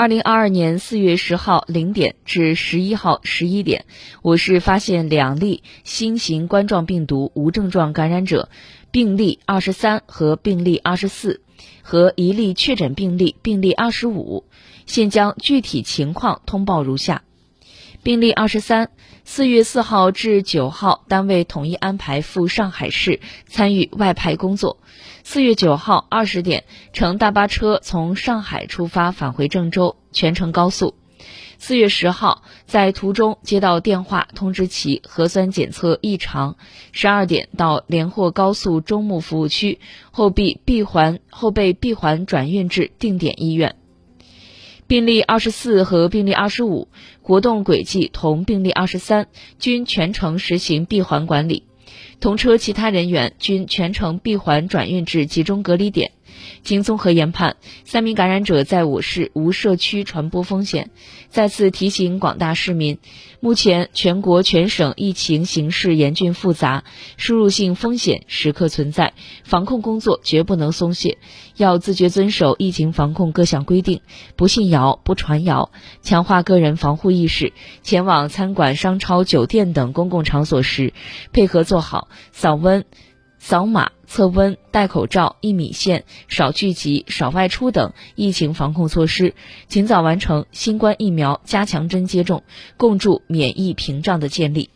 二零二二年四月十号零点至十一号十一点，我市发现两例新型冠状病毒无症状感染者，病例二十三和病例二十四，和一例确诊病例病例二十五。现将具体情况通报如下：病例二十三，四月四号至九号，单位统一安排赴上海市参与外派工作。四月九号二十点，乘大巴车从上海出发返回郑州，全程高速。四月十号，在途中接到电话通知其核酸检测异常，十二点到连霍高速中牟服务区，后被闭环后被闭环转运至定点医院。病例二十四和病例二十五活动轨迹同病例二十三，均全程实行闭环管理。同车其他人员均全程闭环转运至集中隔离点。经综合研判，三名感染者在我市无社区传播风险。再次提醒广大市民，目前全国全省疫情形势严峻复杂，输入性风险时刻存在，防控工作绝不能松懈，要自觉遵守疫情防控各项规定，不信谣、不传谣，强化个人防护意识。前往餐馆、商超、酒店等公共场所时，配合做好扫温。扫码测温、戴口罩、一米线、少聚集、少外出等疫情防控措施，尽早完成新冠疫苗加强针接种，共筑免疫屏障的建立。